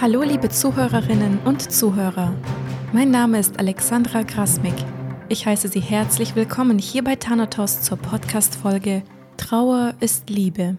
Hallo liebe Zuhörerinnen und Zuhörer. Mein Name ist Alexandra Krasmik. Ich heiße Sie herzlich willkommen hier bei Thanatos zur Podcast-Folge Trauer ist Liebe.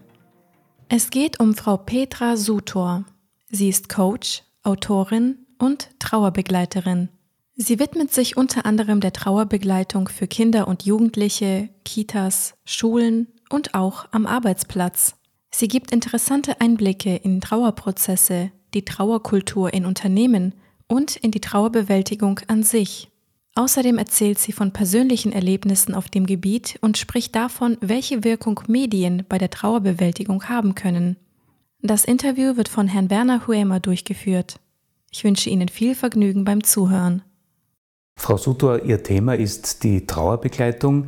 Es geht um Frau Petra Sutor. Sie ist Coach, Autorin und Trauerbegleiterin. Sie widmet sich unter anderem der Trauerbegleitung für Kinder und Jugendliche, Kitas, Schulen und auch am Arbeitsplatz. Sie gibt interessante Einblicke in Trauerprozesse, die Trauerkultur in Unternehmen und in die Trauerbewältigung an sich. Außerdem erzählt sie von persönlichen Erlebnissen auf dem Gebiet und spricht davon, welche Wirkung Medien bei der Trauerbewältigung haben können. Das Interview wird von Herrn Werner Huemer durchgeführt. Ich wünsche Ihnen viel Vergnügen beim Zuhören. Frau Sutor, Ihr Thema ist die Trauerbegleitung.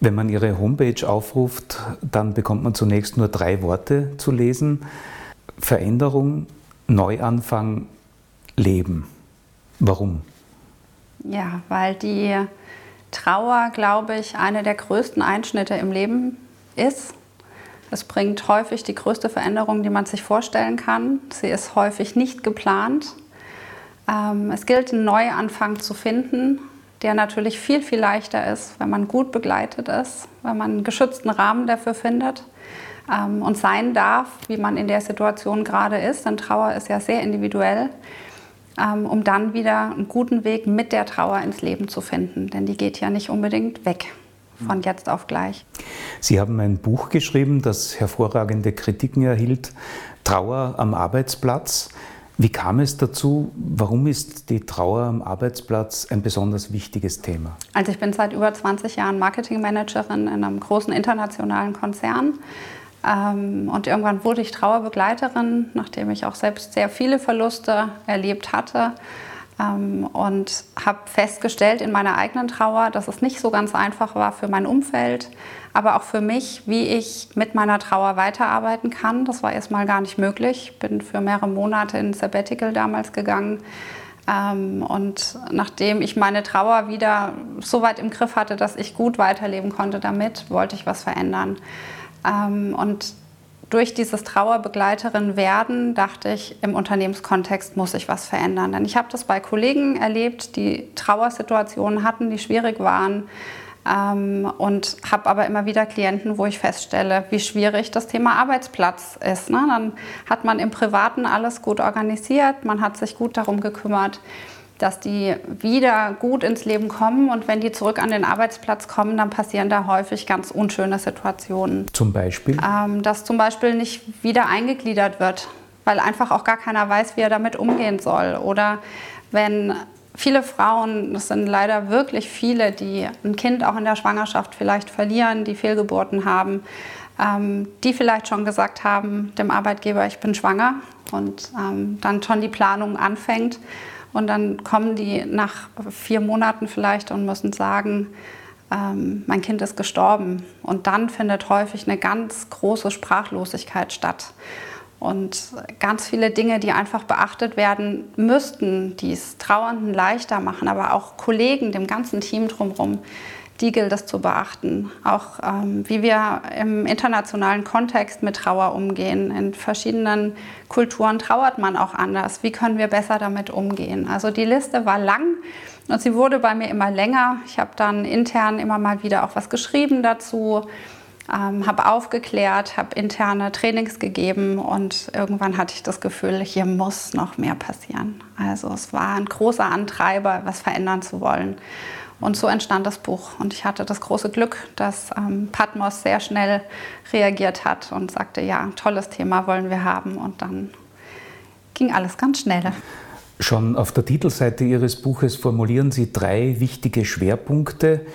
Wenn man Ihre Homepage aufruft, dann bekommt man zunächst nur drei Worte zu lesen. Veränderung, Neuanfang, Leben. Warum? Ja, weil die Trauer, glaube ich, eine der größten Einschnitte im Leben ist. Es bringt häufig die größte Veränderung, die man sich vorstellen kann. Sie ist häufig nicht geplant. Ähm, es gilt, einen Neuanfang zu finden, der natürlich viel, viel leichter ist, wenn man gut begleitet ist, wenn man einen geschützten Rahmen dafür findet ähm, und sein darf, wie man in der Situation gerade ist. Denn Trauer ist ja sehr individuell, ähm, um dann wieder einen guten Weg mit der Trauer ins Leben zu finden. Denn die geht ja nicht unbedingt weg von jetzt auf gleich. Sie haben ein Buch geschrieben, das hervorragende Kritiken erhielt, Trauer am Arbeitsplatz. Wie kam es dazu? Warum ist die Trauer am Arbeitsplatz ein besonders wichtiges Thema? Also ich bin seit über 20 Jahren Marketingmanagerin in einem großen internationalen Konzern. Ähm, und irgendwann wurde ich Trauerbegleiterin, nachdem ich auch selbst sehr viele Verluste erlebt hatte. Ähm, und habe festgestellt in meiner eigenen Trauer, dass es nicht so ganz einfach war für mein Umfeld, aber auch für mich, wie ich mit meiner Trauer weiterarbeiten kann. Das war erstmal gar nicht möglich. Ich bin für mehrere Monate in Sabbatical damals gegangen. Ähm, und nachdem ich meine Trauer wieder so weit im Griff hatte, dass ich gut weiterleben konnte damit, wollte ich was verändern. Ähm, und durch dieses Trauerbegleiterin werden, dachte ich, im Unternehmenskontext muss sich was verändern. Denn ich habe das bei Kollegen erlebt, die Trauersituationen hatten, die schwierig waren. Ähm, und habe aber immer wieder Klienten, wo ich feststelle, wie schwierig das Thema Arbeitsplatz ist. Ne? Dann hat man im Privaten alles gut organisiert, man hat sich gut darum gekümmert dass die wieder gut ins Leben kommen und wenn die zurück an den Arbeitsplatz kommen, dann passieren da häufig ganz unschöne Situationen. Zum Beispiel? Ähm, dass zum Beispiel nicht wieder eingegliedert wird, weil einfach auch gar keiner weiß, wie er damit umgehen soll. Oder wenn viele Frauen, das sind leider wirklich viele, die ein Kind auch in der Schwangerschaft vielleicht verlieren, die Fehlgeburten haben, ähm, die vielleicht schon gesagt haben dem Arbeitgeber, ich bin schwanger und ähm, dann schon die Planung anfängt und dann kommen die nach vier Monaten vielleicht und müssen sagen, ähm, mein Kind ist gestorben. Und dann findet häufig eine ganz große Sprachlosigkeit statt. Und ganz viele Dinge, die einfach beachtet werden müssten, die es Trauernden leichter machen, aber auch Kollegen, dem ganzen Team drumherum, die gilt es zu beachten. Auch ähm, wie wir im internationalen Kontext mit Trauer umgehen. In verschiedenen Kulturen trauert man auch anders. Wie können wir besser damit umgehen? Also die Liste war lang und sie wurde bei mir immer länger. Ich habe dann intern immer mal wieder auch was geschrieben dazu. Ähm, habe aufgeklärt, habe interne Trainings gegeben und irgendwann hatte ich das Gefühl, hier muss noch mehr passieren. Also es war ein großer Antreiber, was verändern zu wollen. Und so entstand das Buch. Und ich hatte das große Glück, dass ähm, Patmos sehr schnell reagiert hat und sagte, ja, tolles Thema wollen wir haben. Und dann ging alles ganz schnell. Schon auf der Titelseite Ihres Buches formulieren Sie drei wichtige Schwerpunkte,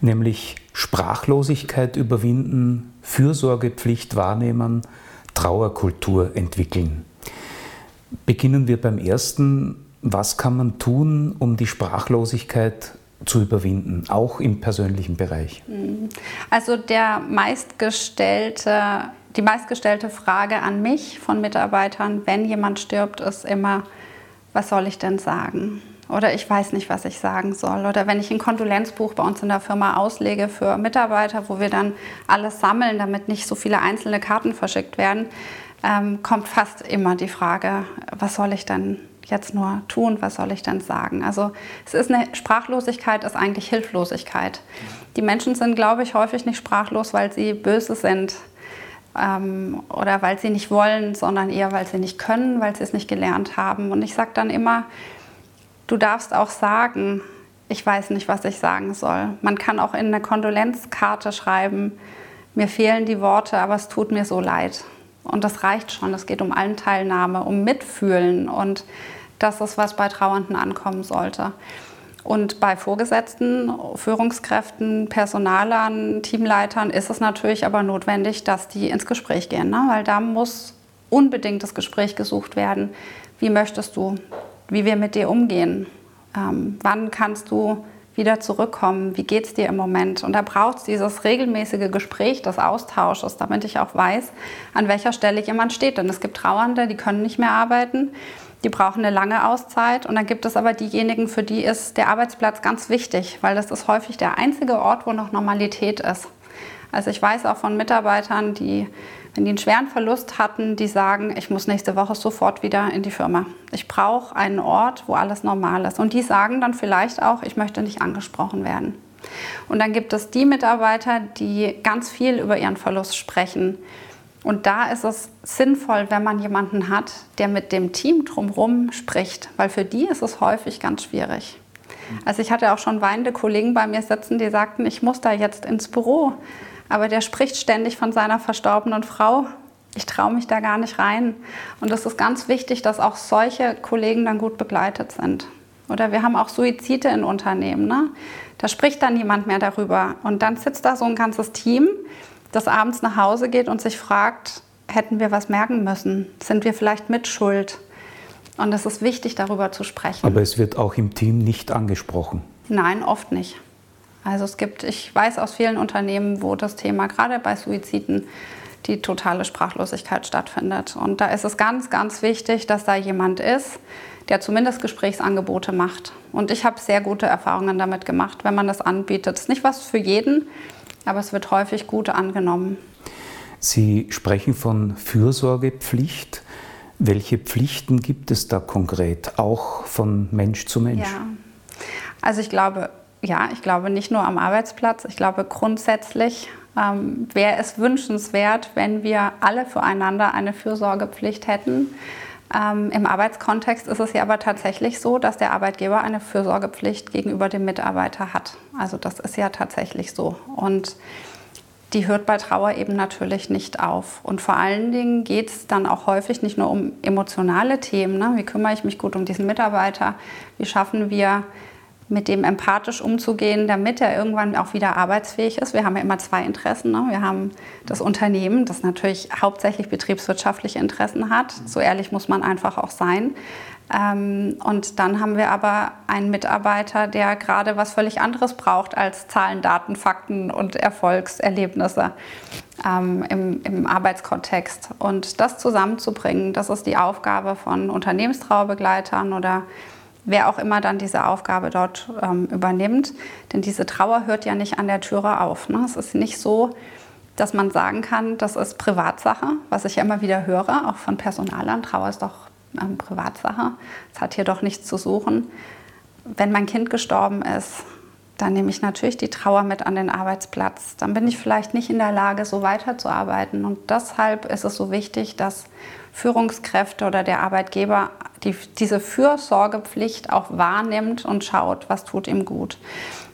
nämlich Sprachlosigkeit überwinden, Fürsorgepflicht wahrnehmen, Trauerkultur entwickeln. Beginnen wir beim ersten. Was kann man tun, um die Sprachlosigkeit zu überwinden, auch im persönlichen Bereich? Mhm. Also der meistgestellte, die meistgestellte Frage an mich von Mitarbeitern, wenn jemand stirbt, ist immer, was soll ich denn sagen? Oder ich weiß nicht, was ich sagen soll. Oder wenn ich ein Kondolenzbuch bei uns in der Firma auslege für Mitarbeiter, wo wir dann alles sammeln, damit nicht so viele einzelne Karten verschickt werden, ähm, kommt fast immer die Frage, was soll ich denn jetzt nur tun, was soll ich denn sagen? Also es ist eine Sprachlosigkeit ist eigentlich Hilflosigkeit. Die Menschen sind, glaube ich, häufig nicht sprachlos, weil sie böse sind ähm, oder weil sie nicht wollen, sondern eher, weil sie nicht können, weil sie es nicht gelernt haben. Und ich sage dann immer, du darfst auch sagen, ich weiß nicht, was ich sagen soll. Man kann auch in eine Kondolenzkarte schreiben, mir fehlen die Worte, aber es tut mir so leid. Und das reicht schon. Es geht um Allenteilnahme, um Mitfühlen. Und das ist, was bei Trauernden ankommen sollte. Und bei Vorgesetzten, Führungskräften, Personalern, Teamleitern ist es natürlich aber notwendig, dass die ins Gespräch gehen, ne? weil da muss unbedingt das Gespräch gesucht werden. Wie möchtest du, wie wir mit dir umgehen? Ähm, wann kannst du wieder zurückkommen? Wie geht es dir im Moment? Und da braucht es dieses regelmäßige Gespräch, des Austausches, damit ich auch weiß, an welcher Stelle jemand steht. Denn es gibt Trauernde, die können nicht mehr arbeiten. Die brauchen eine lange Auszeit und dann gibt es aber diejenigen, für die ist der Arbeitsplatz ganz wichtig, weil das ist häufig der einzige Ort, wo noch Normalität ist. Also ich weiß auch von Mitarbeitern, die, wenn die einen schweren Verlust hatten, die sagen, ich muss nächste Woche sofort wieder in die Firma. Ich brauche einen Ort, wo alles normal ist. Und die sagen dann vielleicht auch, ich möchte nicht angesprochen werden. Und dann gibt es die Mitarbeiter, die ganz viel über ihren Verlust sprechen und da ist es sinnvoll, wenn man jemanden hat, der mit dem Team drumherum spricht, weil für die ist es häufig ganz schwierig. Also ich hatte auch schon weinende Kollegen bei mir sitzen, die sagten, ich muss da jetzt ins Büro, aber der spricht ständig von seiner verstorbenen Frau. Ich traue mich da gar nicht rein. Und es ist ganz wichtig, dass auch solche Kollegen dann gut begleitet sind. Oder wir haben auch Suizide in Unternehmen. Ne? Da spricht dann niemand mehr darüber. Und dann sitzt da so ein ganzes Team, das abends nach Hause geht und sich fragt, hätten wir was merken müssen? Sind wir vielleicht mitschuld? Und es ist wichtig, darüber zu sprechen. Aber es wird auch im Team nicht angesprochen. Nein, oft nicht. Also es gibt, ich weiß aus vielen Unternehmen, wo das Thema gerade bei Suiziden die totale Sprachlosigkeit stattfindet. Und da ist es ganz, ganz wichtig, dass da jemand ist, der zumindest Gesprächsangebote macht. Und ich habe sehr gute Erfahrungen damit gemacht, wenn man das anbietet. Das ist nicht was für jeden, aber es wird häufig gut angenommen. Sie sprechen von Fürsorgepflicht. Welche Pflichten gibt es da konkret, auch von Mensch zu Mensch? Ja, also ich glaube, ja, ich glaube nicht nur am Arbeitsplatz, ich glaube grundsätzlich ähm, wäre es wünschenswert, wenn wir alle füreinander eine Fürsorgepflicht hätten. Ähm, Im Arbeitskontext ist es ja aber tatsächlich so, dass der Arbeitgeber eine Fürsorgepflicht gegenüber dem Mitarbeiter hat. Also das ist ja tatsächlich so. Und die hört bei Trauer eben natürlich nicht auf. Und vor allen Dingen geht es dann auch häufig nicht nur um emotionale Themen. Ne? Wie kümmere ich mich gut um diesen Mitarbeiter? Wie schaffen wir mit dem empathisch umzugehen, damit er irgendwann auch wieder arbeitsfähig ist. Wir haben ja immer zwei Interessen. Ne? Wir haben das Unternehmen, das natürlich hauptsächlich betriebswirtschaftliche Interessen hat. So ehrlich muss man einfach auch sein. Ähm, und dann haben wir aber einen Mitarbeiter, der gerade was völlig anderes braucht als Zahlen, Daten, Fakten und Erfolgserlebnisse ähm, im, im Arbeitskontext. Und das zusammenzubringen, das ist die Aufgabe von Unternehmenstrauerbegleitern oder wer auch immer dann diese Aufgabe dort ähm, übernimmt. Denn diese Trauer hört ja nicht an der Türe auf. Ne? Es ist nicht so, dass man sagen kann, das ist Privatsache, was ich ja immer wieder höre, auch von Personalern. Trauer ist doch ähm, Privatsache. Es hat hier doch nichts zu suchen. Wenn mein Kind gestorben ist, dann nehme ich natürlich die Trauer mit an den Arbeitsplatz. Dann bin ich vielleicht nicht in der Lage, so weiterzuarbeiten. Und deshalb ist es so wichtig, dass Führungskräfte oder der Arbeitgeber die, diese Fürsorgepflicht auch wahrnimmt und schaut, was tut ihm gut.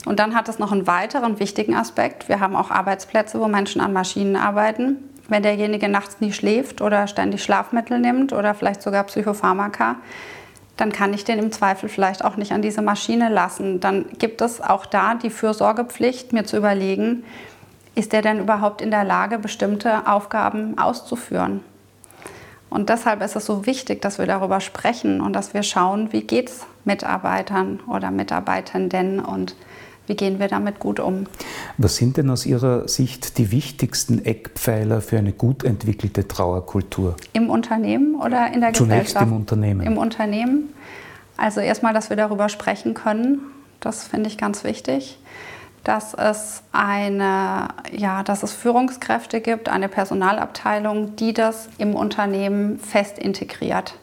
Und dann hat es noch einen weiteren wichtigen Aspekt. Wir haben auch Arbeitsplätze, wo Menschen an Maschinen arbeiten. Wenn derjenige nachts nie schläft oder ständig Schlafmittel nimmt oder vielleicht sogar Psychopharmaka, dann kann ich den im Zweifel vielleicht auch nicht an diese Maschine lassen. Dann gibt es auch da die Fürsorgepflicht, mir zu überlegen, ist der denn überhaupt in der Lage, bestimmte Aufgaben auszuführen? Und deshalb ist es so wichtig, dass wir darüber sprechen und dass wir schauen, wie geht es Mitarbeitern oder Mitarbeitenden und wie gehen wir damit gut um. Was sind denn aus Ihrer Sicht die wichtigsten Eckpfeiler für eine gut entwickelte Trauerkultur? Im Unternehmen oder in der Zunächst Gesellschaft? im Unternehmen. Im Unternehmen. Also erstmal, dass wir darüber sprechen können. Das finde ich ganz wichtig dass es eine, ja, dass es Führungskräfte gibt, eine Personalabteilung, die das im Unternehmen fest integriert,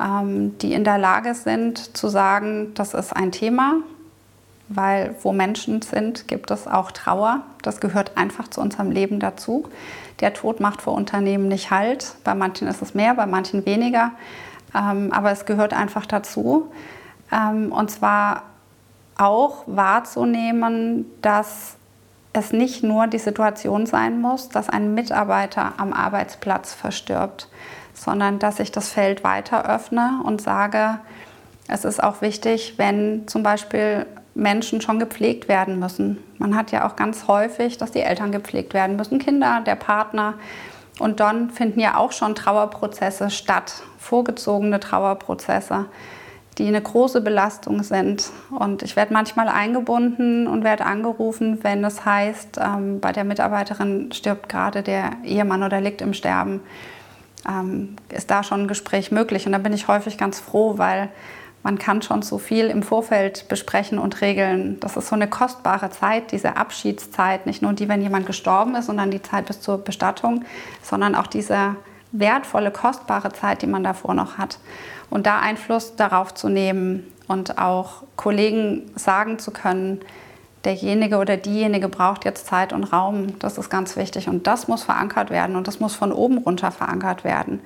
ähm, die in der Lage sind zu sagen, das ist ein Thema, weil wo Menschen sind, gibt es auch Trauer. Das gehört einfach zu unserem Leben dazu. Der Tod macht vor Unternehmen nicht Halt. Bei manchen ist es mehr, bei manchen weniger. Ähm, aber es gehört einfach dazu. Ähm, und zwar auch wahrzunehmen, dass es nicht nur die Situation sein muss, dass ein Mitarbeiter am Arbeitsplatz verstirbt, sondern dass ich das Feld weiter öffne und sage, es ist auch wichtig, wenn zum Beispiel Menschen schon gepflegt werden müssen. Man hat ja auch ganz häufig, dass die Eltern gepflegt werden müssen, Kinder, der Partner. Und dann finden ja auch schon Trauerprozesse statt, vorgezogene Trauerprozesse, die eine große Belastung sind. Und ich werde manchmal eingebunden und werde angerufen, wenn es heißt, ähm, bei der Mitarbeiterin stirbt gerade der Ehemann oder liegt im Sterben. Ähm, ist da schon ein Gespräch möglich? Und da bin ich häufig ganz froh, weil man kann schon so viel im Vorfeld besprechen und regeln. Das ist so eine kostbare Zeit, diese Abschiedszeit. Nicht nur die, wenn jemand gestorben ist, sondern die Zeit bis zur Bestattung, sondern auch diese wertvolle, kostbare Zeit, die man davor noch hat. Und da Einfluss darauf zu nehmen und auch Kollegen sagen zu können, derjenige oder diejenige braucht jetzt Zeit und Raum. Das ist ganz wichtig. Und das muss verankert werden und das muss von oben runter verankert werden.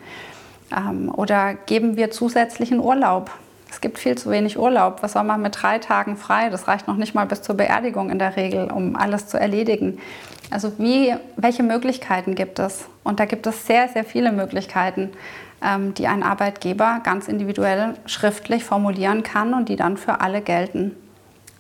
Ähm, oder geben wir zusätzlichen Urlaub? Es gibt viel zu wenig Urlaub. Was soll man mit drei Tagen frei? Das reicht noch nicht mal bis zur Beerdigung in der Regel, um alles zu erledigen. Also wie, welche Möglichkeiten gibt es? Und da gibt es sehr, sehr viele Möglichkeiten, ähm, die ein Arbeitgeber ganz individuell schriftlich formulieren kann und die dann für alle gelten.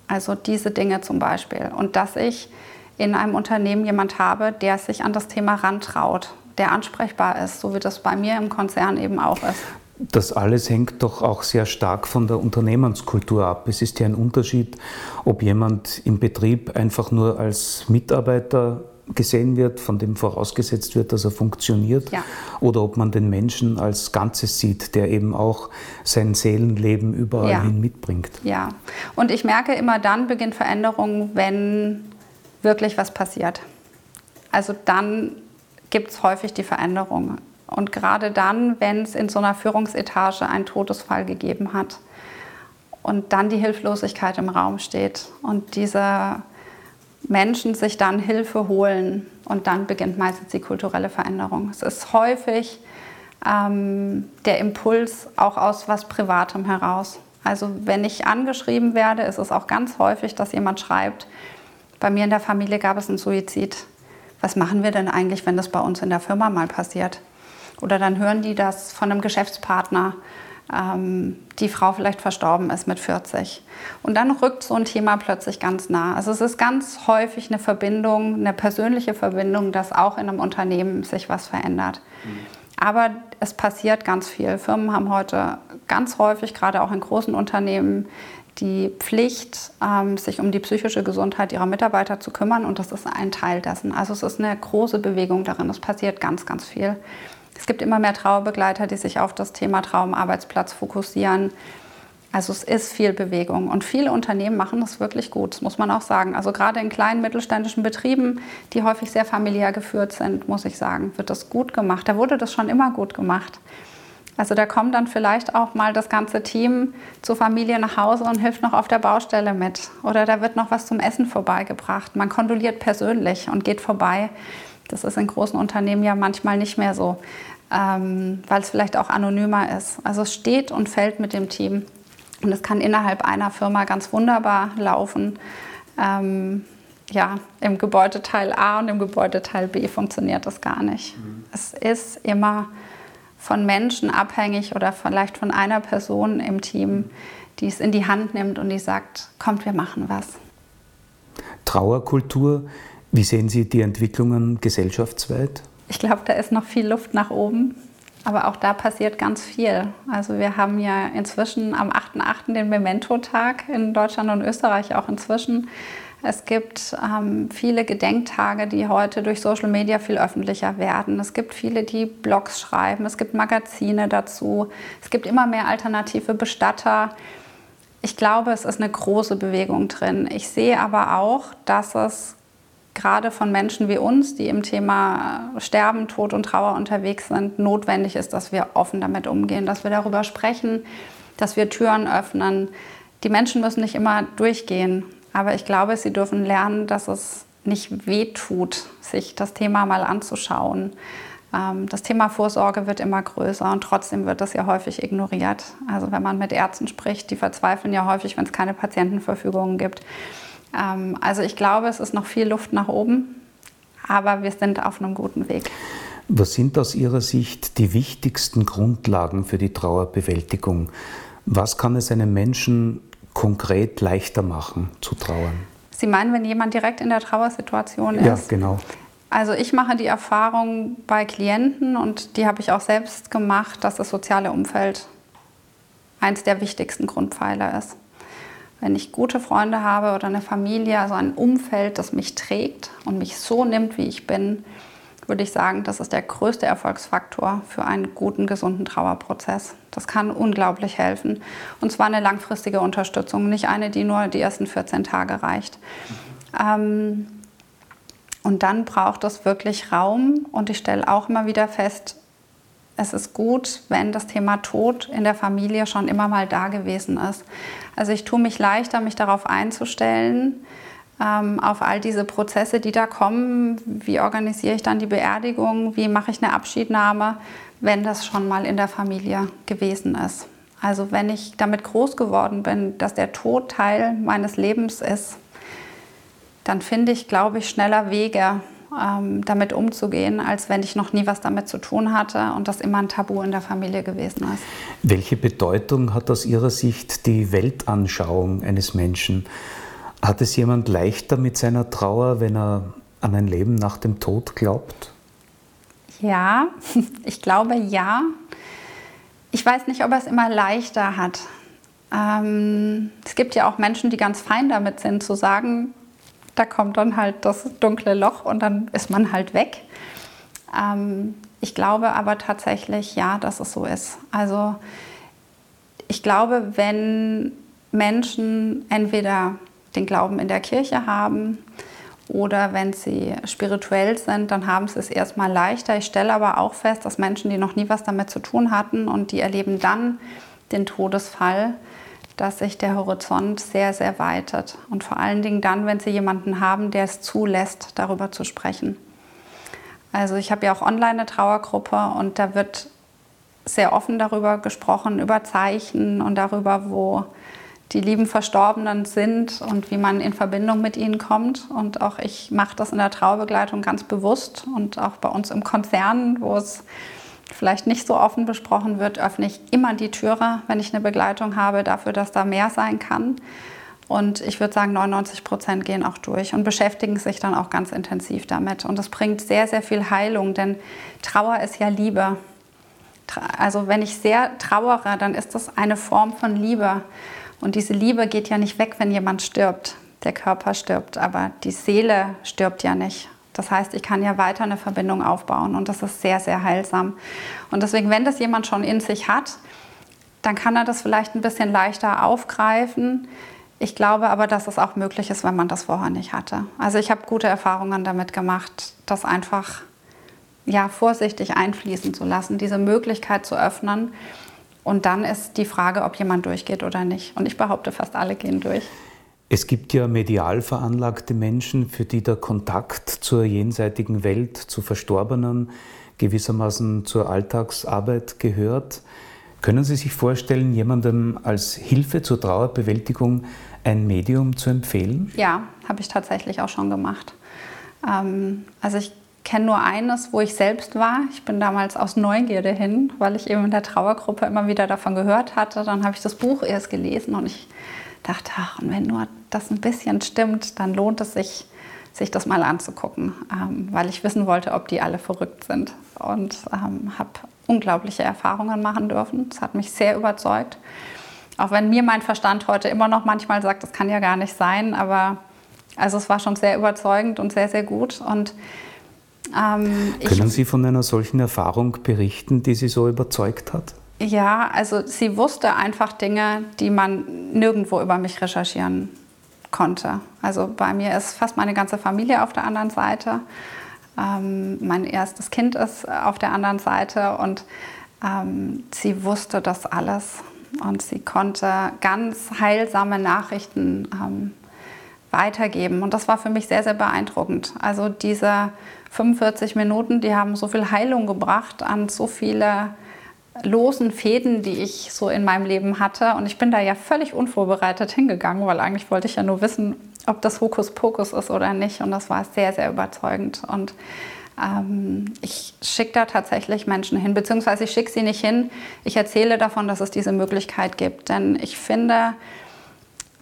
Also diese Dinge zum Beispiel. Und dass ich in einem Unternehmen jemand habe, der sich an das Thema rantraut, der ansprechbar ist, so wie das bei mir im Konzern eben auch ist. Das alles hängt doch auch sehr stark von der Unternehmenskultur ab. Es ist ja ein Unterschied, ob jemand im Betrieb einfach nur als Mitarbeiter gesehen wird, von dem vorausgesetzt wird, dass er funktioniert, ja. oder ob man den Menschen als Ganzes sieht, der eben auch sein Seelenleben überall ja. hin mitbringt. Ja, und ich merke immer dann beginnt Veränderung, wenn wirklich was passiert. Also dann gibt es häufig die Veränderung. Und gerade dann, wenn es in so einer Führungsetage einen Todesfall gegeben hat und dann die Hilflosigkeit im Raum steht und diese Menschen sich dann Hilfe holen und dann beginnt meistens die kulturelle Veränderung. Es ist häufig ähm, der Impuls auch aus was Privatem heraus. Also wenn ich angeschrieben werde, ist es auch ganz häufig, dass jemand schreibt, bei mir in der Familie gab es einen Suizid. Was machen wir denn eigentlich, wenn das bei uns in der Firma mal passiert? Oder dann hören die das von einem Geschäftspartner, ähm, die Frau vielleicht verstorben ist mit 40. Und dann rückt so ein Thema plötzlich ganz nah. Also es ist ganz häufig eine Verbindung, eine persönliche Verbindung, dass auch in einem Unternehmen sich was verändert. Mhm. Aber es passiert ganz viel. Firmen haben heute ganz häufig, gerade auch in großen Unternehmen, die Pflicht, ähm, sich um die psychische Gesundheit ihrer Mitarbeiter zu kümmern. Und das ist ein Teil dessen. Also es ist eine große Bewegung darin. Es passiert ganz, ganz viel. Es gibt immer mehr Trauerbegleiter, die sich auf das Thema Traumarbeitsplatz fokussieren. Also es ist viel Bewegung und viele Unternehmen machen das wirklich gut, das muss man auch sagen. Also gerade in kleinen mittelständischen Betrieben, die häufig sehr familiär geführt sind, muss ich sagen, wird das gut gemacht. Da wurde das schon immer gut gemacht. Also da kommt dann vielleicht auch mal das ganze Team zur Familie nach Hause und hilft noch auf der Baustelle mit. Oder da wird noch was zum Essen vorbeigebracht. Man kondoliert persönlich und geht vorbei. Das ist in großen Unternehmen ja manchmal nicht mehr so, ähm, weil es vielleicht auch anonymer ist. Also es steht und fällt mit dem Team. Und es kann innerhalb einer Firma ganz wunderbar laufen. Ähm, ja, im Gebäudeteil A und im Gebäudeteil B funktioniert das gar nicht. Mhm. Es ist immer von Menschen abhängig oder vielleicht von einer Person im Team, die es in die Hand nimmt und die sagt, kommt, wir machen was. Trauerkultur wie sehen Sie die Entwicklungen gesellschaftsweit? Ich glaube, da ist noch viel Luft nach oben. Aber auch da passiert ganz viel. Also wir haben ja inzwischen am 8.8. den Memento-Tag in Deutschland und Österreich auch inzwischen. Es gibt ähm, viele Gedenktage, die heute durch Social Media viel öffentlicher werden. Es gibt viele, die Blogs schreiben. Es gibt Magazine dazu. Es gibt immer mehr alternative Bestatter ich glaube, es ist eine große Bewegung drin. Ich sehe aber auch, dass es gerade von Menschen wie uns, die im Thema Sterben, Tod und Trauer unterwegs sind, notwendig ist, dass wir offen damit umgehen, dass wir darüber sprechen, dass wir Türen öffnen. Die Menschen müssen nicht immer durchgehen, aber ich glaube, sie dürfen lernen, dass es nicht wehtut, sich das Thema mal anzuschauen. Ähm, das Thema Vorsorge wird immer größer und trotzdem wird das ja häufig ignoriert. Also wenn man mit Ärzten spricht, die verzweifeln ja häufig, wenn es keine Patientenverfügungen gibt. Ähm, also ich glaube, es ist noch viel Luft nach oben, aber wir sind auf einem guten Weg. Was sind aus Ihrer Sicht die wichtigsten Grundlagen für die Trauerbewältigung? Was kann es einem Menschen konkret leichter machen zu trauern? Sie meinen, wenn jemand direkt in der Trauersituation ist? Ja, genau. Also ich mache die Erfahrung bei Klienten und die habe ich auch selbst gemacht, dass das soziale Umfeld eins der wichtigsten Grundpfeiler ist. Wenn ich gute Freunde habe oder eine Familie, also ein Umfeld, das mich trägt und mich so nimmt, wie ich bin, würde ich sagen, das ist der größte Erfolgsfaktor für einen guten, gesunden Trauerprozess. Das kann unglaublich helfen. Und zwar eine langfristige Unterstützung, nicht eine, die nur die ersten 14 Tage reicht. Ähm, und dann braucht es wirklich Raum. Und ich stelle auch immer wieder fest, es ist gut, wenn das Thema Tod in der Familie schon immer mal da gewesen ist. Also ich tue mich leichter, mich darauf einzustellen, ähm, auf all diese Prozesse, die da kommen. Wie organisiere ich dann die Beerdigung? Wie mache ich eine Abschiednahme, wenn das schon mal in der Familie gewesen ist? Also wenn ich damit groß geworden bin, dass der Tod Teil meines Lebens ist, dann finde ich, glaube ich, schneller Wege, ähm, damit umzugehen, als wenn ich noch nie was damit zu tun hatte und das immer ein Tabu in der Familie gewesen ist. Welche Bedeutung hat aus Ihrer Sicht die Weltanschauung eines Menschen? Hat es jemand leichter mit seiner Trauer, wenn er an ein Leben nach dem Tod glaubt? Ja, ich glaube ja. Ich weiß nicht, ob er es immer leichter hat. Ähm, es gibt ja auch Menschen, die ganz fein damit sind, zu sagen, da kommt dann halt das dunkle Loch und dann ist man halt weg. Ähm, ich glaube aber tatsächlich, ja, dass es so ist. Also ich glaube, wenn Menschen entweder den Glauben in der Kirche haben oder wenn sie spirituell sind, dann haben sie es erstmal leichter. Ich stelle aber auch fest, dass Menschen, die noch nie was damit zu tun hatten und die erleben dann den Todesfall, dass sich der Horizont sehr, sehr weitet. Und vor allen Dingen dann, wenn Sie jemanden haben, der es zulässt, darüber zu sprechen. Also ich habe ja auch online eine Trauergruppe und da wird sehr offen darüber gesprochen, über Zeichen und darüber, wo die lieben Verstorbenen sind und wie man in Verbindung mit ihnen kommt. Und auch ich mache das in der Trauerbegleitung ganz bewusst und auch bei uns im Konzern, wo es vielleicht nicht so offen besprochen wird, öffne ich immer die Türe, wenn ich eine Begleitung habe, dafür, dass da mehr sein kann. Und ich würde sagen, 99 Prozent gehen auch durch und beschäftigen sich dann auch ganz intensiv damit. Und das bringt sehr, sehr viel Heilung, denn Trauer ist ja Liebe. Also wenn ich sehr trauere, dann ist das eine Form von Liebe. Und diese Liebe geht ja nicht weg, wenn jemand stirbt. Der Körper stirbt, aber die Seele stirbt ja nicht. Das heißt, ich kann ja weiter eine Verbindung aufbauen und das ist sehr, sehr heilsam. Und deswegen, wenn das jemand schon in sich hat, dann kann er das vielleicht ein bisschen leichter aufgreifen. Ich glaube aber, dass es auch möglich ist, wenn man das vorher nicht hatte. Also ich habe gute Erfahrungen damit gemacht, das einfach ja, vorsichtig einfließen zu lassen, diese Möglichkeit zu öffnen. Und dann ist die Frage, ob jemand durchgeht oder nicht. Und ich behaupte, fast alle gehen durch. Es gibt ja medial veranlagte Menschen, für die der Kontakt zur jenseitigen Welt, zu Verstorbenen, gewissermaßen zur Alltagsarbeit gehört. Können Sie sich vorstellen, jemandem als Hilfe zur Trauerbewältigung ein Medium zu empfehlen? Ja, habe ich tatsächlich auch schon gemacht. Ähm, also ich kenne nur eines, wo ich selbst war. Ich bin damals aus Neugierde hin, weil ich eben in der Trauergruppe immer wieder davon gehört hatte. Dann habe ich das Buch erst gelesen und ich dachte, ach, und wenn nur das ein bisschen stimmt, dann lohnt es sich, sich das mal anzugucken, ähm, weil ich wissen wollte, ob die alle verrückt sind. Und ähm, habe unglaubliche Erfahrungen machen dürfen. Das hat mich sehr überzeugt. Auch wenn mir mein Verstand heute immer noch manchmal sagt, das kann ja gar nicht sein, aber also es war schon sehr überzeugend und sehr, sehr gut. Und ähm, Können Sie von einer solchen Erfahrung berichten, die Sie so überzeugt hat? Ja, also sie wusste einfach Dinge, die man nirgendwo über mich recherchieren konnte. Also bei mir ist fast meine ganze Familie auf der anderen Seite. Ähm, mein erstes Kind ist auf der anderen Seite und ähm, sie wusste das alles und sie konnte ganz heilsame Nachrichten ähm, weitergeben. Und das war für mich sehr, sehr beeindruckend. Also diese 45 Minuten, die haben so viel Heilung gebracht an so viele losen Fäden, die ich so in meinem Leben hatte. Und ich bin da ja völlig unvorbereitet hingegangen, weil eigentlich wollte ich ja nur wissen, ob das Hokuspokus ist oder nicht. Und das war sehr, sehr überzeugend. Und ähm, ich schicke da tatsächlich Menschen hin, beziehungsweise ich schicke sie nicht hin. Ich erzähle davon, dass es diese Möglichkeit gibt. Denn ich finde,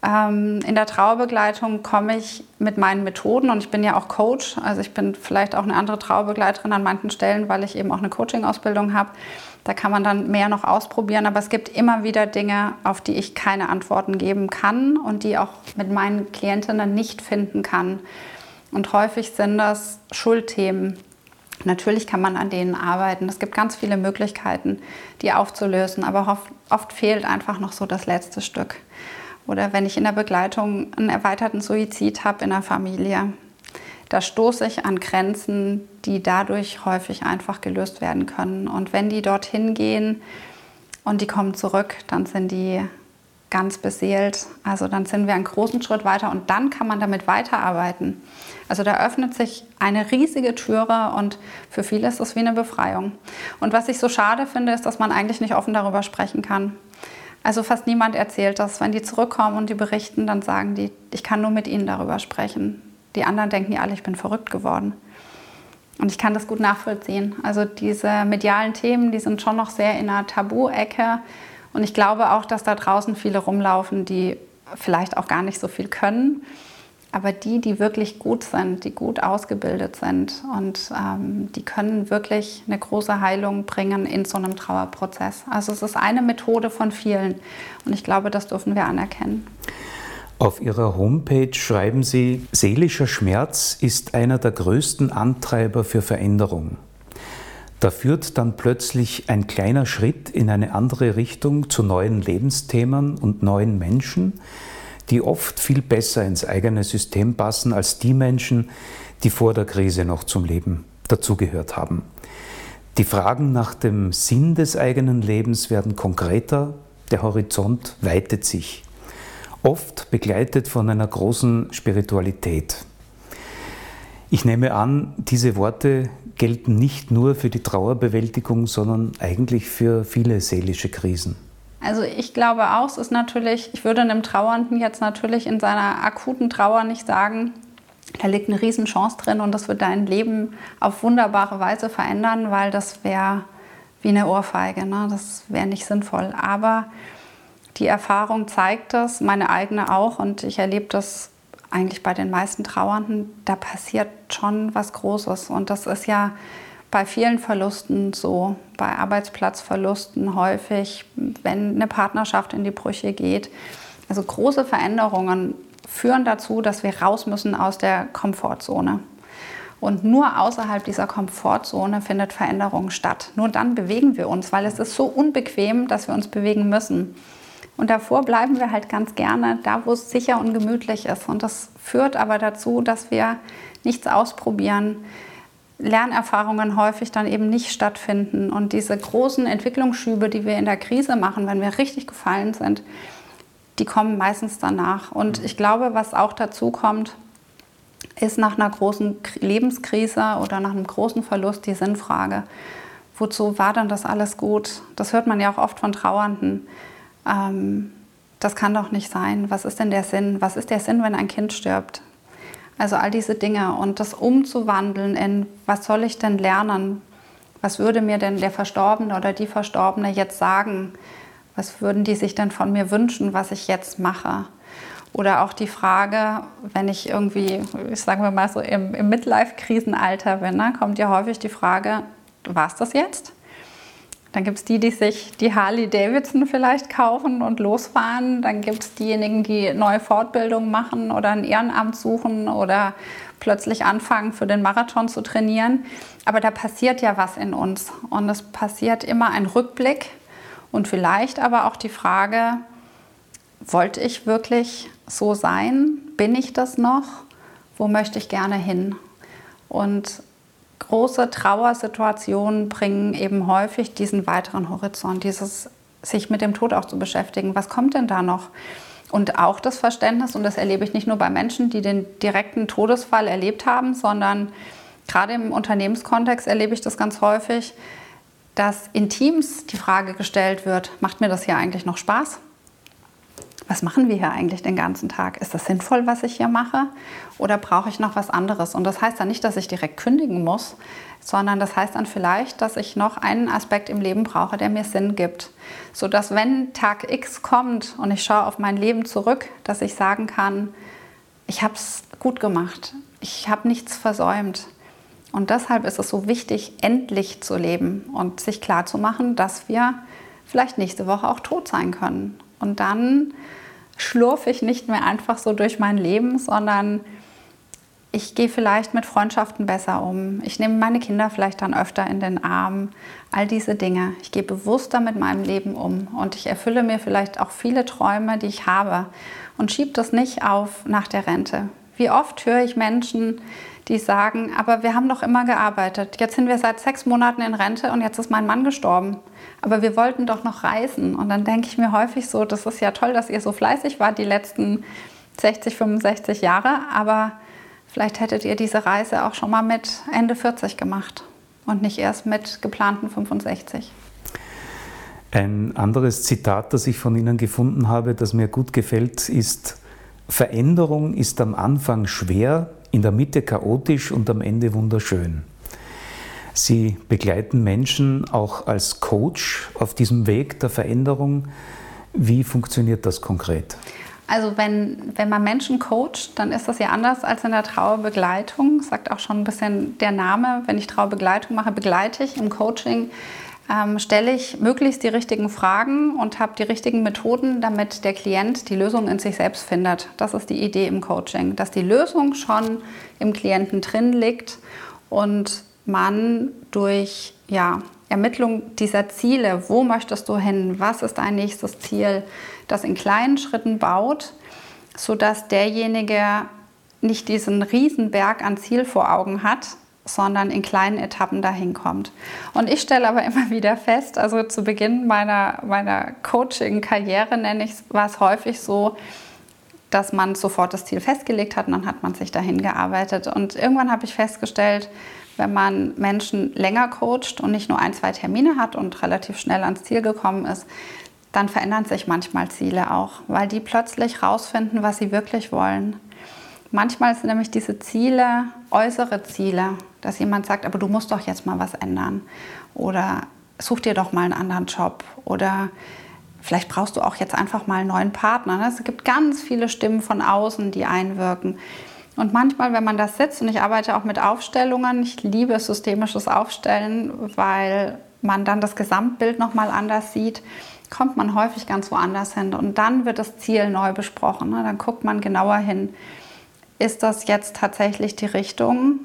ähm, in der Trauerbegleitung komme ich mit meinen Methoden und ich bin ja auch Coach. Also ich bin vielleicht auch eine andere Trauerbegleiterin an manchen Stellen, weil ich eben auch eine Coaching-Ausbildung habe. Da kann man dann mehr noch ausprobieren, aber es gibt immer wieder Dinge, auf die ich keine Antworten geben kann und die auch mit meinen Klientinnen nicht finden kann. Und häufig sind das Schuldthemen. Natürlich kann man an denen arbeiten. Es gibt ganz viele Möglichkeiten, die aufzulösen, aber oft, oft fehlt einfach noch so das letzte Stück. Oder wenn ich in der Begleitung einen erweiterten Suizid habe in der Familie, da stoße ich an Grenzen, die dadurch häufig einfach gelöst werden können. Und wenn die dorthin gehen und die kommen zurück, dann sind die ganz beseelt. Also dann sind wir einen großen Schritt weiter und dann kann man damit weiterarbeiten. Also da öffnet sich eine riesige Türe und für viele ist es wie eine Befreiung. Und was ich so schade finde, ist, dass man eigentlich nicht offen darüber sprechen kann. Also fast niemand erzählt das. Wenn die zurückkommen und die berichten, dann sagen die, ich kann nur mit ihnen darüber sprechen. Die anderen denken ja alle, ich bin verrückt geworden. Und ich kann das gut nachvollziehen. Also diese medialen Themen, die sind schon noch sehr in einer Tabu-Ecke. Und ich glaube auch, dass da draußen viele rumlaufen, die vielleicht auch gar nicht so viel können. Aber die, die wirklich gut sind, die gut ausgebildet sind und ähm, die können wirklich eine große Heilung bringen in so einem Trauerprozess. Also es ist eine Methode von vielen. Und ich glaube, das dürfen wir anerkennen. Auf Ihrer Homepage schreiben Sie, seelischer Schmerz ist einer der größten Antreiber für Veränderung. Da führt dann plötzlich ein kleiner Schritt in eine andere Richtung zu neuen Lebensthemen und neuen Menschen, die oft viel besser ins eigene System passen als die Menschen, die vor der Krise noch zum Leben dazugehört haben. Die Fragen nach dem Sinn des eigenen Lebens werden konkreter, der Horizont weitet sich oft begleitet von einer großen Spiritualität. Ich nehme an, diese Worte gelten nicht nur für die Trauerbewältigung, sondern eigentlich für viele seelische Krisen. Also ich glaube auch, es ist natürlich, ich würde einem Trauernden jetzt natürlich in seiner akuten Trauer nicht sagen, da liegt eine Riesenchance drin und das wird dein Leben auf wunderbare Weise verändern, weil das wäre wie eine Ohrfeige, ne? das wäre nicht sinnvoll. Aber die Erfahrung zeigt das, meine eigene auch, und ich erlebe das eigentlich bei den meisten Trauernden, da passiert schon was Großes. Und das ist ja bei vielen Verlusten so, bei Arbeitsplatzverlusten häufig, wenn eine Partnerschaft in die Brüche geht. Also große Veränderungen führen dazu, dass wir raus müssen aus der Komfortzone. Und nur außerhalb dieser Komfortzone findet Veränderung statt. Nur dann bewegen wir uns, weil es ist so unbequem, dass wir uns bewegen müssen. Und davor bleiben wir halt ganz gerne da, wo es sicher und gemütlich ist. Und das führt aber dazu, dass wir nichts ausprobieren, Lernerfahrungen häufig dann eben nicht stattfinden. Und diese großen Entwicklungsschübe, die wir in der Krise machen, wenn wir richtig gefallen sind, die kommen meistens danach. Und ich glaube, was auch dazu kommt, ist nach einer großen Lebenskrise oder nach einem großen Verlust die Sinnfrage. Wozu war dann das alles gut? Das hört man ja auch oft von Trauernden ähm, das kann doch nicht sein. Was ist denn der Sinn? Was ist der Sinn, wenn ein Kind stirbt? Also all diese Dinge und das umzuwandeln in, was soll ich denn lernen? Was würde mir denn der Verstorbene oder die Verstorbene jetzt sagen? Was würden die sich denn von mir wünschen, was ich jetzt mache? Oder auch die Frage, wenn ich irgendwie, ich sagen wir mal so im, im Midlife-Krisenalter bin, ne, kommt ja häufig die Frage, war es das jetzt? Dann gibt es die, die sich die Harley Davidson vielleicht kaufen und losfahren. Dann gibt es diejenigen, die neue Fortbildungen machen oder ein Ehrenamt suchen oder plötzlich anfangen, für den Marathon zu trainieren. Aber da passiert ja was in uns. Und es passiert immer ein Rückblick. Und vielleicht aber auch die Frage, wollte ich wirklich so sein? Bin ich das noch? Wo möchte ich gerne hin? Und große Trauersituationen bringen eben häufig diesen weiteren Horizont, dieses sich mit dem Tod auch zu beschäftigen. Was kommt denn da noch? Und auch das Verständnis, und das erlebe ich nicht nur bei Menschen, die den direkten Todesfall erlebt haben, sondern gerade im Unternehmenskontext erlebe ich das ganz häufig, dass in Teams die Frage gestellt wird, macht mir das hier eigentlich noch Spaß? Was machen wir hier eigentlich den ganzen Tag? Ist das sinnvoll, was ich hier mache? Oder brauche ich noch was anderes? Und das heißt dann nicht, dass ich direkt kündigen muss, sondern das heißt dann vielleicht, dass ich noch einen Aspekt im Leben brauche, der mir Sinn gibt. Sodass, wenn Tag X kommt und ich schaue auf mein Leben zurück, dass ich sagen kann, ich habe es gut gemacht, ich habe nichts versäumt. Und deshalb ist es so wichtig, endlich zu leben und sich klarzumachen, dass wir vielleicht nächste Woche auch tot sein können. Und dann schlurfe ich nicht mehr einfach so durch mein Leben, sondern ich gehe vielleicht mit Freundschaften besser um. Ich nehme meine Kinder vielleicht dann öfter in den Arm. All diese Dinge. Ich gehe bewusster mit meinem Leben um und ich erfülle mir vielleicht auch viele Träume, die ich habe und schiebe das nicht auf nach der Rente. Wie oft höre ich Menschen, die sagen, aber wir haben doch immer gearbeitet. Jetzt sind wir seit sechs Monaten in Rente und jetzt ist mein Mann gestorben. Aber wir wollten doch noch reisen. Und dann denke ich mir häufig so, das ist ja toll, dass ihr so fleißig wart die letzten 60, 65 Jahre. Aber vielleicht hättet ihr diese Reise auch schon mal mit Ende 40 gemacht und nicht erst mit geplanten 65. Ein anderes Zitat, das ich von Ihnen gefunden habe, das mir gut gefällt, ist, Veränderung ist am Anfang schwer, in der Mitte chaotisch und am Ende wunderschön. Sie begleiten Menschen auch als Coach auf diesem Weg der Veränderung. Wie funktioniert das konkret? Also wenn, wenn man Menschen coacht, dann ist das ja anders als in der Trauerbegleitung. Sagt auch schon ein bisschen der Name. Wenn ich Trauerbegleitung mache, begleite ich im Coaching ähm, stelle ich möglichst die richtigen Fragen und habe die richtigen Methoden, damit der Klient die Lösung in sich selbst findet. Das ist die Idee im Coaching, dass die Lösung schon im Klienten drin liegt und man durch ja, Ermittlung dieser Ziele, wo möchtest du hin, was ist dein nächstes Ziel, das in kleinen Schritten baut, sodass derjenige nicht diesen Riesenberg an Ziel vor Augen hat, sondern in kleinen Etappen dahin kommt. Und ich stelle aber immer wieder fest, also zu Beginn meiner, meiner Coaching-Karriere nenne ich war es häufig so, dass man sofort das Ziel festgelegt hat und dann hat man sich dahin gearbeitet. Und irgendwann habe ich festgestellt, wenn man Menschen länger coacht und nicht nur ein, zwei Termine hat und relativ schnell ans Ziel gekommen ist, dann verändern sich manchmal Ziele auch, weil die plötzlich rausfinden, was sie wirklich wollen. Manchmal sind nämlich diese Ziele äußere Ziele, dass jemand sagt, aber du musst doch jetzt mal was ändern oder such dir doch mal einen anderen Job oder vielleicht brauchst du auch jetzt einfach mal einen neuen Partner. Ne? Es gibt ganz viele Stimmen von außen, die einwirken. Und manchmal, wenn man das sitzt, und ich arbeite auch mit Aufstellungen, ich liebe systemisches Aufstellen, weil man dann das Gesamtbild nochmal anders sieht, kommt man häufig ganz woanders hin. Und dann wird das Ziel neu besprochen. Ne? Dann guckt man genauer hin ist das jetzt tatsächlich die Richtung,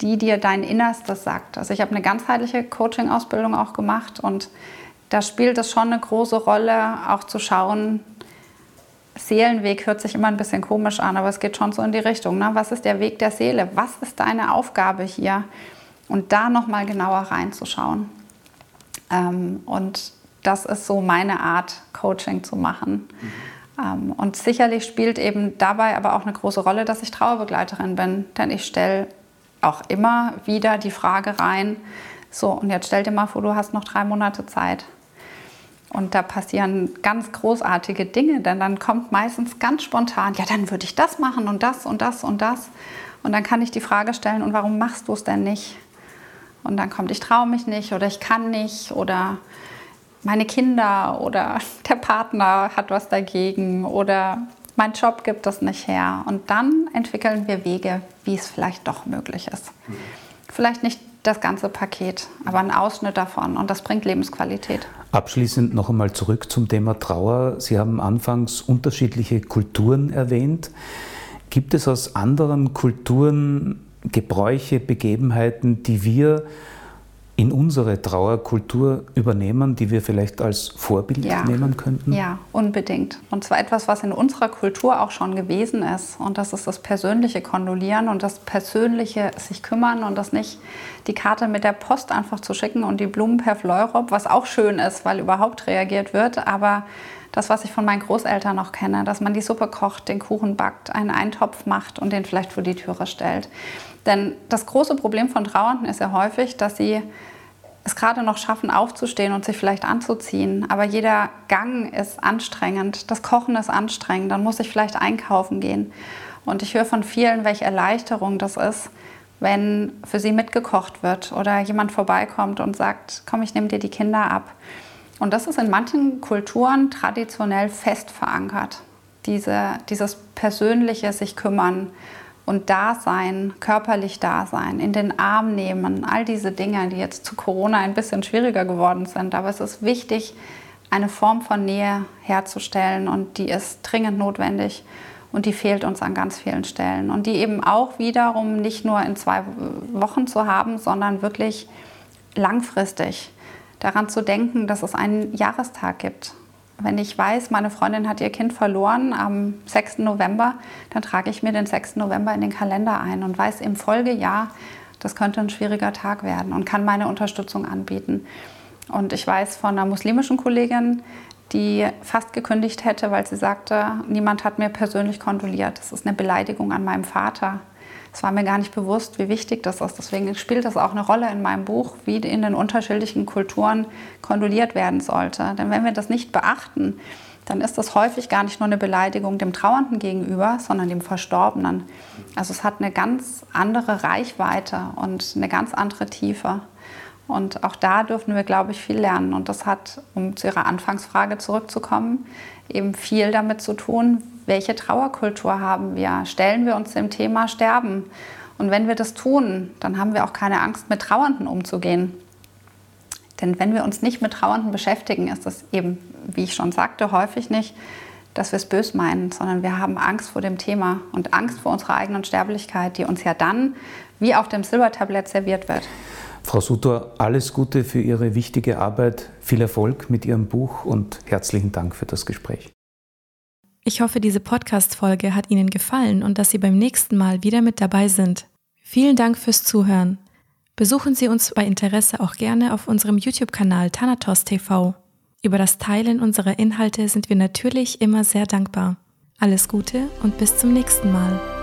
die dir dein Innerstes sagt. Also ich habe eine ganzheitliche Coaching-Ausbildung auch gemacht und da spielt es schon eine große Rolle, auch zu schauen, Seelenweg hört sich immer ein bisschen komisch an, aber es geht schon so in die Richtung. Ne? Was ist der Weg der Seele? Was ist deine Aufgabe hier? Und da nochmal genauer reinzuschauen. Ähm, und das ist so meine Art, Coaching zu machen. Mhm. Ähm, und sicherlich spielt eben dabei aber auch eine große Rolle, dass ich Trauerbegleiterin bin, denn ich stelle auch immer wieder die Frage rein, so und jetzt stell dir mal vor, du hast noch drei Monate Zeit. Und da passieren ganz großartige Dinge, denn dann kommt meistens ganz spontan, ja, dann würde ich das machen und das und das und das. Und dann kann ich die Frage stellen, und warum machst du es denn nicht? Und dann kommt, ich traue mich nicht oder ich kann nicht oder meine Kinder oder der Partner hat was dagegen oder mein Job gibt das nicht her. Und dann entwickeln wir Wege, wie es vielleicht doch möglich ist. Vielleicht nicht das ganze Paket, aber ein Ausschnitt davon und das bringt Lebensqualität. Abschließend noch einmal zurück zum Thema Trauer. Sie haben anfangs unterschiedliche Kulturen erwähnt. Gibt es aus anderen Kulturen Gebräuche, Begebenheiten, die wir in unsere Trauerkultur übernehmen, die wir vielleicht als Vorbild ja. nehmen könnten? Ja, unbedingt. Und zwar etwas, was in unserer Kultur auch schon gewesen ist. Und das ist das persönliche Kondolieren und das persönliche sich kümmern und das nicht die Karte mit der Post einfach zu schicken und die Blumen per Fleurop, was auch schön ist, weil überhaupt reagiert wird. Aber das, was ich von meinen Großeltern noch kenne, dass man die Suppe kocht, den Kuchen backt, einen Eintopf macht und den vielleicht vor die Türe stellt. Denn das große Problem von Trauernden ist ja häufig, dass sie es gerade noch schaffen, aufzustehen und sich vielleicht anzuziehen. Aber jeder Gang ist anstrengend, das Kochen ist anstrengend, dann muss ich vielleicht einkaufen gehen. Und ich höre von vielen, welche Erleichterung das ist, wenn für sie mitgekocht wird oder jemand vorbeikommt und sagt, komm, ich nehme dir die Kinder ab. Und das ist in manchen Kulturen traditionell fest verankert. Diese, dieses persönliche sich kümmern, und Dasein, körperlich Dasein, in den Arm nehmen, all diese Dinge, die jetzt zu Corona ein bisschen schwieriger geworden sind. Aber es ist wichtig, eine Form von Nähe herzustellen und die ist dringend notwendig und die fehlt uns an ganz vielen Stellen. Und die eben auch wiederum nicht nur in zwei Wochen zu haben, sondern wirklich langfristig daran zu denken, dass es einen Jahrestag gibt wenn ich weiß, meine Freundin hat ihr Kind verloren am 6. November, dann trage ich mir den 6. November in den Kalender ein und weiß im Folgejahr, das könnte ein schwieriger Tag werden und kann meine Unterstützung anbieten. Und ich weiß von einer muslimischen Kollegin, die fast gekündigt hätte, weil sie sagte, niemand hat mir persönlich kondoliert. Das ist eine Beleidigung an meinem Vater. Es war mir gar nicht bewusst, wie wichtig das ist. Deswegen spielt das auch eine Rolle in meinem Buch, wie in den unterschiedlichen Kulturen kondoliert werden sollte. Denn wenn wir das nicht beachten, dann ist das häufig gar nicht nur eine Beleidigung dem Trauernden gegenüber, sondern dem Verstorbenen. Also es hat eine ganz andere Reichweite und eine ganz andere Tiefe. Und auch da dürfen wir, glaube ich, viel lernen. Und das hat, um zu Ihrer Anfangsfrage zurückzukommen, eben viel damit zu tun, welche Trauerkultur haben wir? Stellen wir uns dem Thema Sterben? Und wenn wir das tun, dann haben wir auch keine Angst, mit Trauernden umzugehen. Denn wenn wir uns nicht mit Trauernden beschäftigen, ist das eben, wie ich schon sagte, häufig nicht, dass wir es bös meinen, sondern wir haben Angst vor dem Thema und Angst vor unserer eigenen Sterblichkeit, die uns ja dann wie auf dem Silbertablett serviert wird. Frau Sutor, alles Gute für Ihre wichtige Arbeit, viel Erfolg mit Ihrem Buch und herzlichen Dank für das Gespräch. Ich hoffe, diese Podcast-Folge hat Ihnen gefallen und dass Sie beim nächsten Mal wieder mit dabei sind. Vielen Dank fürs Zuhören. Besuchen Sie uns bei Interesse auch gerne auf unserem YouTube-Kanal Thanatos TV. Über das Teilen unserer Inhalte sind wir natürlich immer sehr dankbar. Alles Gute und bis zum nächsten Mal.